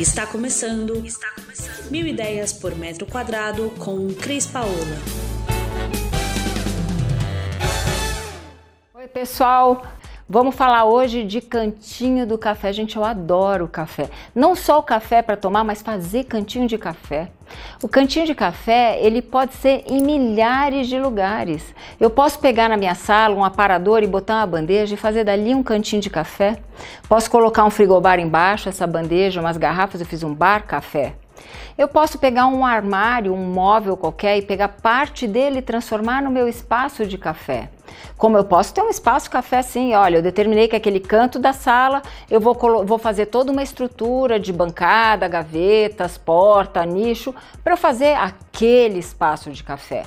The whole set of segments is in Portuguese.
Está começando, está começando. Mil ideias por metro quadrado com Cris Paola. Oi, pessoal. Vamos falar hoje de cantinho do café. Gente, eu adoro café. Não só o café para tomar, mas fazer cantinho de café. O cantinho de café, ele pode ser em milhares de lugares. Eu posso pegar na minha sala um aparador e botar uma bandeja e fazer dali um cantinho de café. Posso colocar um frigobar embaixo, essa bandeja, umas garrafas, eu fiz um bar café. Eu posso pegar um armário, um móvel qualquer e pegar parte dele e transformar no meu espaço de café. Como eu posso ter um espaço café assim, olha, eu determinei que aquele canto da sala eu vou, vou fazer toda uma estrutura de bancada, gavetas, porta, nicho, para eu fazer aquele espaço de café.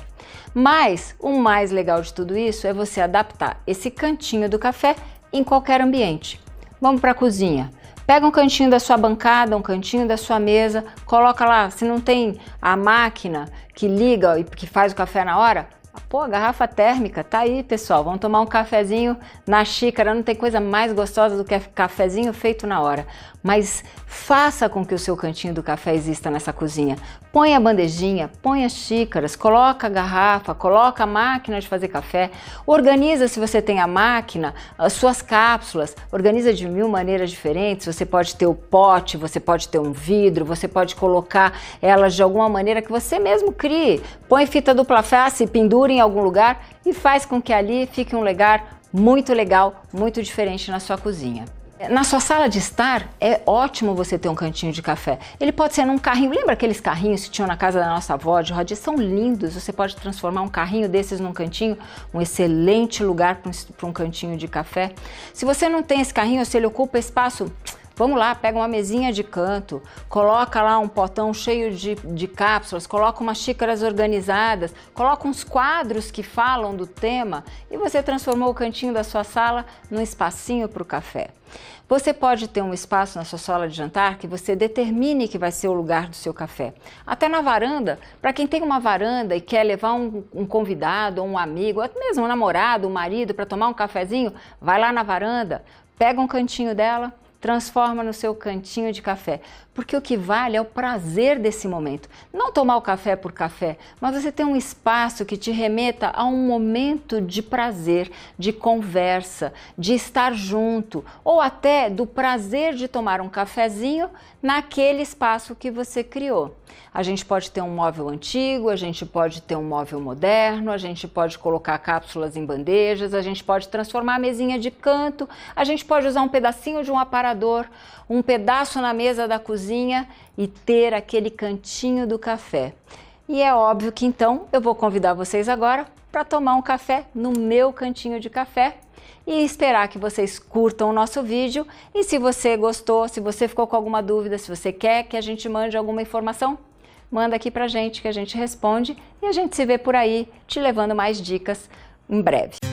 Mas o mais legal de tudo isso é você adaptar esse cantinho do café em qualquer ambiente. Vamos para a cozinha. Pega um cantinho da sua bancada, um cantinho da sua mesa, coloca lá. Se não tem a máquina que liga e que faz o café na hora, Pô, a garrafa térmica, tá aí, pessoal. Vamos tomar um cafezinho na xícara. Não tem coisa mais gostosa do que cafezinho feito na hora. Mas faça com que o seu cantinho do café exista nessa cozinha. Põe a bandejinha, põe as xícaras, coloca a garrafa, coloca a máquina de fazer café. Organiza, se você tem a máquina, as suas cápsulas. Organiza de mil maneiras diferentes. Você pode ter o pote, você pode ter um vidro, você pode colocar elas de alguma maneira que você mesmo crie. Põe fita dupla face, pendura em algum lugar e faz com que ali fique um lugar muito legal, muito diferente na sua cozinha. Na sua sala de estar, é ótimo você ter um cantinho de café. Ele pode ser num carrinho. Lembra aqueles carrinhos que tinham na casa da nossa avó de rodinha? São lindos. Você pode transformar um carrinho desses num cantinho, um excelente lugar para um cantinho de café. Se você não tem esse carrinho, se ele ocupa espaço Vamos lá, pega uma mesinha de canto, coloca lá um potão cheio de, de cápsulas, coloca umas xícaras organizadas, coloca uns quadros que falam do tema e você transformou o cantinho da sua sala num espacinho para o café. Você pode ter um espaço na sua sala de jantar que você determine que vai ser o lugar do seu café. Até na varanda, para quem tem uma varanda e quer levar um, um convidado, um amigo, ou mesmo um namorado, um marido para tomar um cafezinho, vai lá na varanda, pega um cantinho dela, transforma no seu cantinho de café, porque o que vale é o prazer desse momento. Não tomar o café por café, mas você ter um espaço que te remeta a um momento de prazer, de conversa, de estar junto, ou até do prazer de tomar um cafezinho naquele espaço que você criou. A gente pode ter um móvel antigo, a gente pode ter um móvel moderno, a gente pode colocar cápsulas em bandejas, a gente pode transformar a mesinha de canto, a gente pode usar um pedacinho de um aparador, um pedaço na mesa da cozinha e ter aquele cantinho do café. E é óbvio que então eu vou convidar vocês agora para tomar um café no meu cantinho de café e esperar que vocês curtam o nosso vídeo. E se você gostou, se você ficou com alguma dúvida, se você quer que a gente mande alguma informação, manda aqui pra gente que a gente responde e a gente se vê por aí te levando mais dicas em breve.